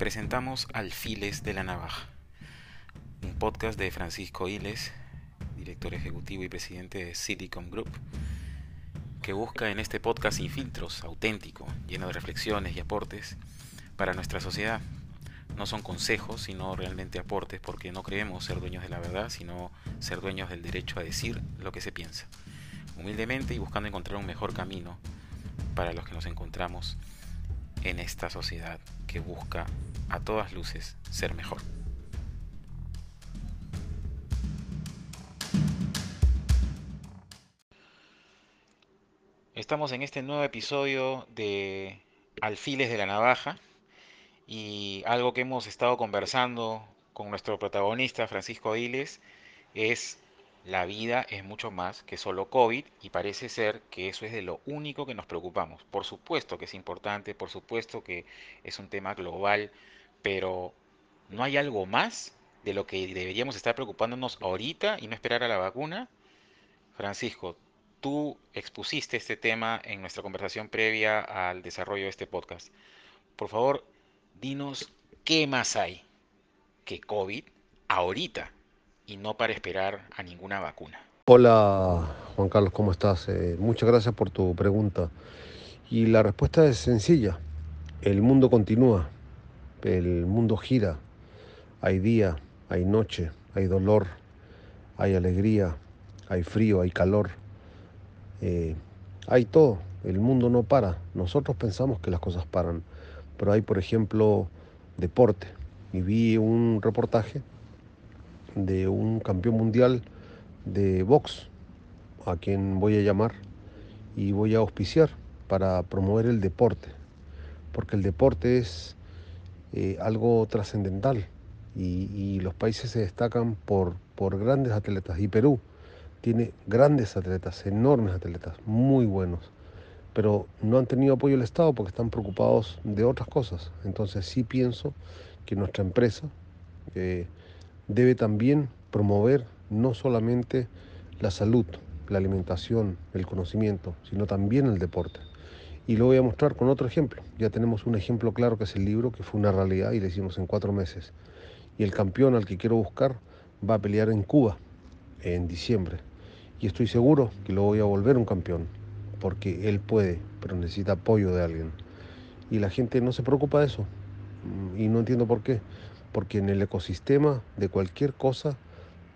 presentamos Alfiles de la Navaja, un podcast de Francisco Iles, director ejecutivo y presidente de Silicon Group, que busca en este podcast sin filtros, auténtico, lleno de reflexiones y aportes para nuestra sociedad. No son consejos, sino realmente aportes, porque no creemos ser dueños de la verdad, sino ser dueños del derecho a decir lo que se piensa, humildemente y buscando encontrar un mejor camino para los que nos encontramos en esta sociedad que busca a todas luces ser mejor. Estamos en este nuevo episodio de Alfiles de la Navaja y algo que hemos estado conversando con nuestro protagonista Francisco Diles es la vida es mucho más que solo COVID y parece ser que eso es de lo único que nos preocupamos. Por supuesto que es importante, por supuesto que es un tema global, pero ¿no hay algo más de lo que deberíamos estar preocupándonos ahorita y no esperar a la vacuna? Francisco, tú expusiste este tema en nuestra conversación previa al desarrollo de este podcast. Por favor, dinos qué más hay que COVID ahorita y no para esperar a ninguna vacuna. Hola Juan Carlos, ¿cómo estás? Eh, muchas gracias por tu pregunta. Y la respuesta es sencilla. El mundo continúa, el mundo gira. Hay día, hay noche, hay dolor, hay alegría, hay frío, hay calor. Eh, hay todo. El mundo no para. Nosotros pensamos que las cosas paran. Pero hay, por ejemplo, deporte. Y vi un reportaje de un campeón mundial de box, a quien voy a llamar y voy a auspiciar para promover el deporte, porque el deporte es eh, algo trascendental y, los países se destacan por, por grandes atletas y Perú tiene grandes atletas, enormes atletas, muy buenos, pero no han tenido apoyo del Estado porque están preocupados de otras cosas. Entonces sí pienso que nuestra empresa eh, debe también promover no solamente la salud, la alimentación, el conocimiento, sino también el deporte. Y lo voy a mostrar con otro ejemplo. Ya tenemos un ejemplo claro que es el libro, que fue una realidad y lo hicimos en cuatro meses. Y el campeón al que quiero buscar va a pelear en Cuba en diciembre. Y estoy seguro que lo voy a volver un campeón, porque él puede, pero necesita apoyo de alguien. Y la gente no se preocupa de eso. Y no entiendo por qué porque en el ecosistema de cualquier cosa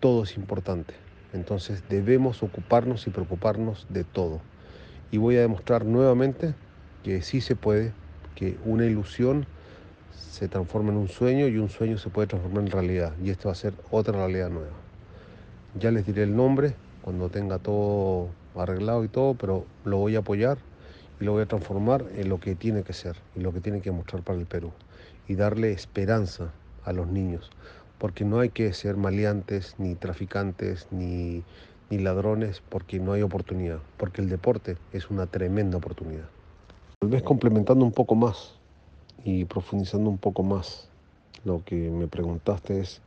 todo es importante. Entonces debemos ocuparnos y preocuparnos de todo. Y voy a demostrar nuevamente que sí se puede, que una ilusión se transforma en un sueño y un sueño se puede transformar en realidad. Y esto va a ser otra realidad nueva. Ya les diré el nombre cuando tenga todo arreglado y todo, pero lo voy a apoyar y lo voy a transformar en lo que tiene que ser y lo que tiene que mostrar para el Perú. Y darle esperanza a los niños, porque no hay que ser maleantes, ni traficantes, ni, ni ladrones, porque no hay oportunidad, porque el deporte es una tremenda oportunidad. Tal vez complementando un poco más y profundizando un poco más, lo que me preguntaste es,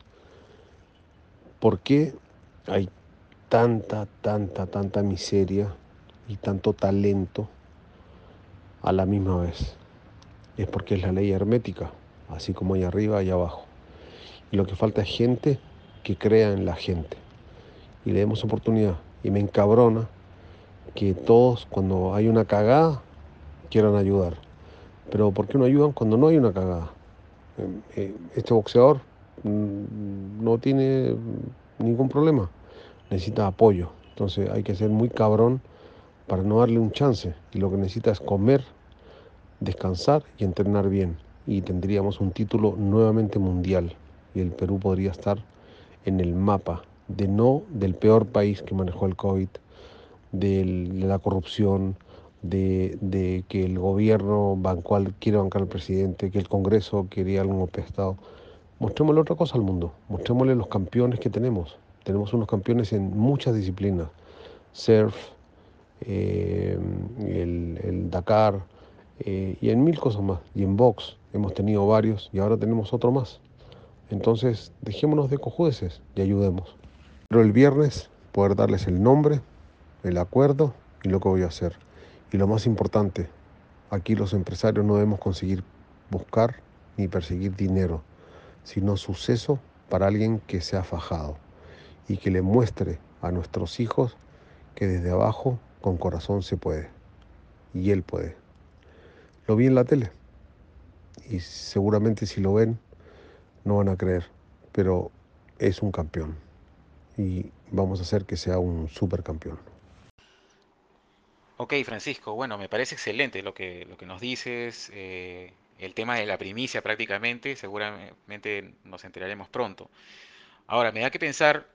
¿por qué hay tanta, tanta, tanta miseria y tanto talento a la misma vez? Es porque es la ley hermética, así como hay arriba y abajo. Y lo que falta es gente que crea en la gente. Y le demos oportunidad. Y me encabrona que todos cuando hay una cagada quieran ayudar. Pero ¿por qué no ayudan cuando no hay una cagada? Em, eh, este boxeador mm, no tiene ningún problema. Necesita apoyo. Entonces hay que ser muy cabrón para no darle un chance. Y lo que necesita es comer, descansar y entrenar bien. Y tendríamos un título nuevamente mundial y el Perú podría estar en el mapa de no del peor país que manejó el COVID, de la corrupción, de, que el gobierno bancó quiere bancar al presidente, que el Congreso quería algún golpe Estado. Mostrémosle otra cosa al mundo, mostrémosle los campeones que tenemos. Tenemos unos campeones en muchas disciplinas, surf, eh, el, Dakar eh, y en mil cosas más. Y en box hemos tenido varios y ahora tenemos otro más. Entonces, dejémonos de cojudeces y ayudemos. Pero el viernes poder darles el nombre, el acuerdo y lo que voy a hacer. Y lo más importante, aquí los empresarios no debemos conseguir buscar ni perseguir dinero, sino suceso para alguien que se ha fajado y que le muestre a nuestros hijos que desde abajo con corazón se puede. Y él puede. Lo vi en la tele y seguramente si lo ven no van a creer, pero es un campeón y vamos a hacer que sea un supercampeón. Ok, Francisco, bueno, me parece excelente lo que, lo que nos dices, eh, el tema de la primicia prácticamente, seguramente nos enteraremos pronto. Ahora, me da que pensar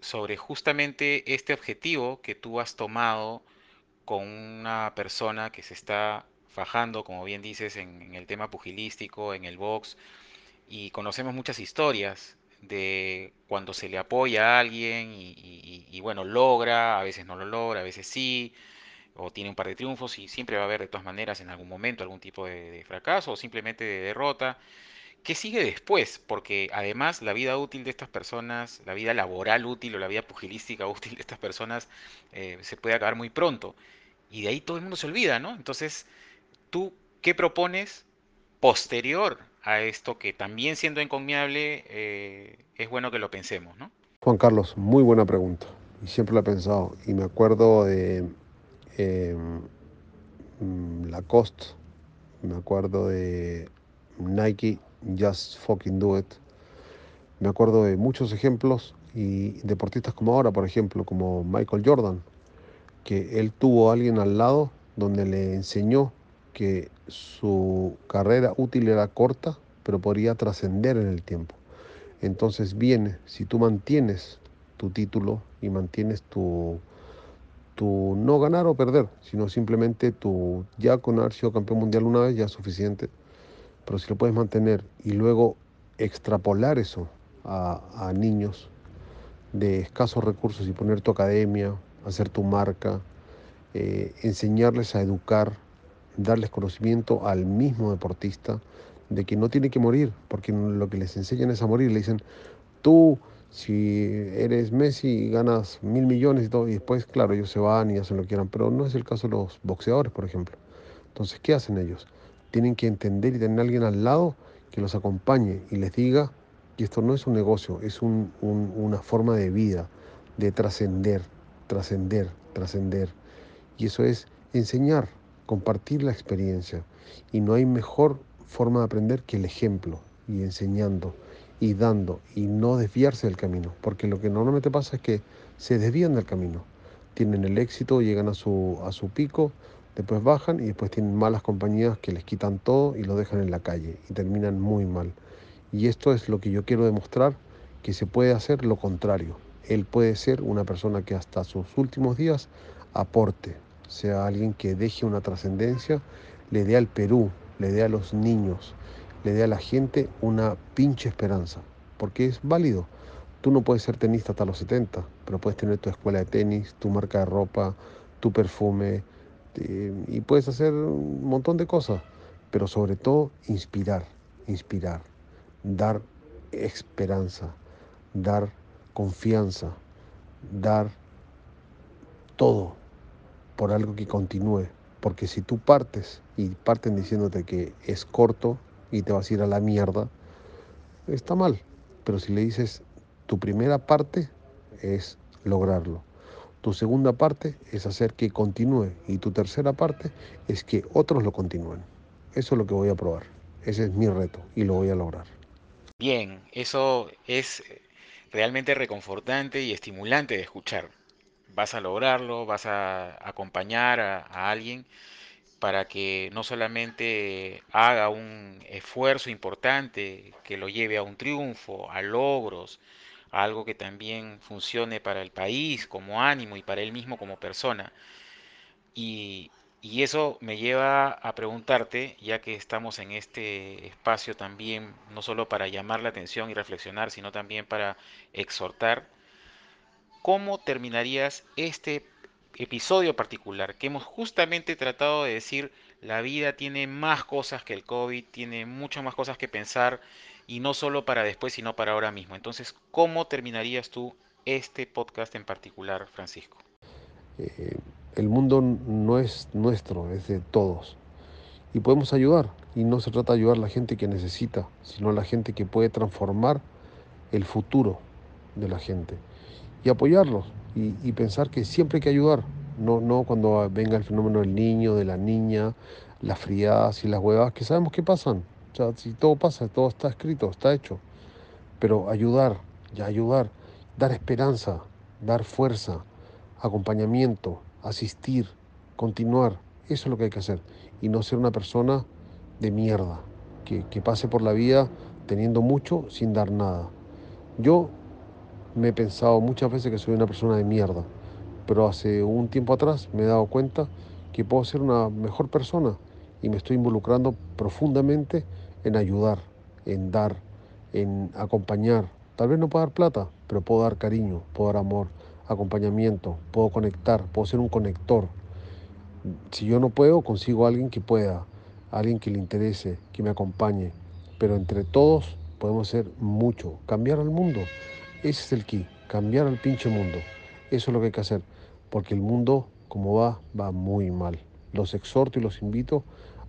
sobre justamente este objetivo que tú has tomado con una persona que se está fajando, como bien dices, en, en el tema pugilístico, en el box, y conocemos muchas historias de cuando se le apoya a alguien y, bueno, logra, a veces no lo logra, a veces sí, o tiene un par de triunfos y siempre va a haber de todas maneras en algún momento algún tipo de, de fracaso o simplemente de derrota. ¿Qué sigue después? Porque además la vida útil de estas personas, la vida laboral útil o la vida pugilística útil de estas personas eh, se puede acabar muy pronto. Y de ahí todo el mundo se olvida, ¿no? Entonces, ¿tú qué propones posterior a esto que también siendo encomiable eh, es bueno que lo pensemos, ¿no? Juan Carlos, muy buena pregunta. Y siempre la he pensado. Y me acuerdo de eh, Lacoste, me acuerdo de Nike, Just Fucking Do It. Me acuerdo de muchos ejemplos y deportistas como ahora, por ejemplo, como Michael Jordan, que él tuvo a alguien al lado donde le enseñó que su carrera útil era corta, pero podría trascender en el tiempo. Entonces viene, si tú mantienes tu título y mantienes tu, tu no ganar o perder, sino simplemente tu ya con haber sido campeón mundial una vez ya es suficiente, pero si lo puedes mantener y luego extrapolar eso a, niños de escasos recursos y poner tu academia, hacer tu marca, eh, enseñarles a educar, darles conocimiento al mismo deportista de que no tiene que morir, porque lo que les enseñan es a morir. Le dicen, tú, si eres Messi, ganas mil millones y todo, y después, claro, ellos se van y hacen lo que quieran, pero no es el caso de los boxeadores, por ejemplo. Entonces, ¿qué hacen ellos? Tienen que entender y tener a alguien al lado que los acompañe y les diga que esto no es un negocio, es un, un, una forma de vida, de trascender, trascender, trascender. Y eso es enseñar, compartir la experiencia. Y no hay mejor forma de aprender que el ejemplo y enseñando y dando y no desviarse del camino. Porque lo que normalmente pasa es que se desvían del camino. Tienen el éxito, llegan a su, a su pico, después bajan y después tienen malas compañías que les quitan todo y lo dejan en la calle y terminan muy mal. Y esto es lo que yo quiero demostrar, que se puede hacer lo contrario. Él puede ser una persona que hasta sus últimos días aporte, sea alguien que deje una trascendencia, le dé al Perú, le dé a los niños, le dé a la gente una pinche esperanza, porque es válido. Tú no puedes ser tenista hasta los 70, pero puedes tener tu escuela de tenis, tu marca de ropa, tu perfume, eh, y puedes hacer un montón de cosas, pero sobre todo inspirar, inspirar, dar esperanza, dar confianza, dar todo por algo que continúe. Porque si tú partes y parten diciéndote que es corto y te vas a ir a la mierda, está mal. Pero si le dices, tu primera parte es lograrlo. Tu segunda parte es hacer que continúe. Y tu tercera parte es que otros lo continúen. Eso es lo que voy a probar. Ese es mi reto y lo voy a lograr. Bien, eso es realmente reconfortante y estimulante de escuchar. Vas a lograrlo, vas a acompañar a, alguien para que no solamente haga un esfuerzo importante que lo lleve a un triunfo, a logros, a algo que también funcione para el país como ánimo y para él mismo como persona. Y, y eso me lleva a preguntarte, ya que estamos en este espacio también, no solo para llamar la atención y reflexionar, sino también para exhortar, ¿cómo terminarías este episodio particular? Que hemos justamente tratado de decir, la vida tiene más cosas que el COVID, tiene muchas más cosas que pensar, y no solo para después, sino para ahora mismo. Entonces, ¿cómo terminarías tú este podcast en particular, Francisco? Eh, el mundo no es nuestro, es de todos. Y podemos ayudar. Y no se trata de ayudar a la gente que necesita, sino a la gente que puede transformar el futuro de la gente. Y apoyarlos y, pensar que siempre hay que ayudar, no, no cuando venga el fenómeno del niño, de la niña, las friadas y las huevas, que sabemos que pasan. O sea, si todo pasa, todo está escrito, está hecho. Pero ayudar, ya ayudar, dar esperanza, dar fuerza, acompañamiento, asistir, continuar. Eso es lo que hay que hacer. Y no ser una persona de mierda, que, que pase por la vida teniendo mucho sin dar nada. Yo me he pensado muchas veces que soy una persona de mierda, pero hace un tiempo atrás me he dado cuenta que puedo ser una mejor persona y me estoy involucrando profundamente en ayudar, en dar, en acompañar. Tal vez no puedo dar plata, pero puedo dar cariño, puedo dar amor, acompañamiento, puedo conectar, puedo ser un conector. Si yo no puedo, consigo a alguien que pueda, alguien que le interese, que me acompañe. Pero entre todos podemos hacer mucho, cambiar al mundo. Ese es el key, cambiar al pinche mundo. Eso es lo que hay que hacer, porque el mundo, como va, va muy mal. Los exhorto y los invito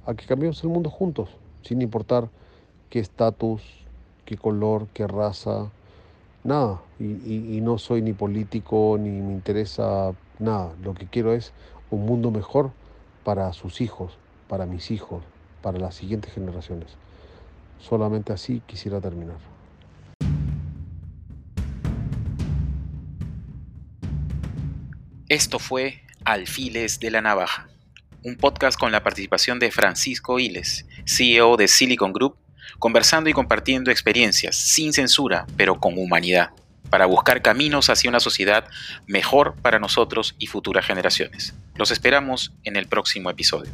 a que cambiemos el mundo juntos, sin importar qué estatus, qué color, qué raza, nada. Y, y no soy ni político, ni me interesa nada. Lo que quiero es un mundo mejor para sus hijos, para mis hijos, para las siguientes generaciones. Solamente así quisiera terminar. Esto fue Alfiles de la Navaja, un podcast con la participación de Francisco Iles, CEO de Silicon Group, conversando y compartiendo experiencias sin censura, pero con humanidad, para buscar caminos hacia una sociedad mejor para nosotros y futuras generaciones. Los esperamos en el próximo episodio.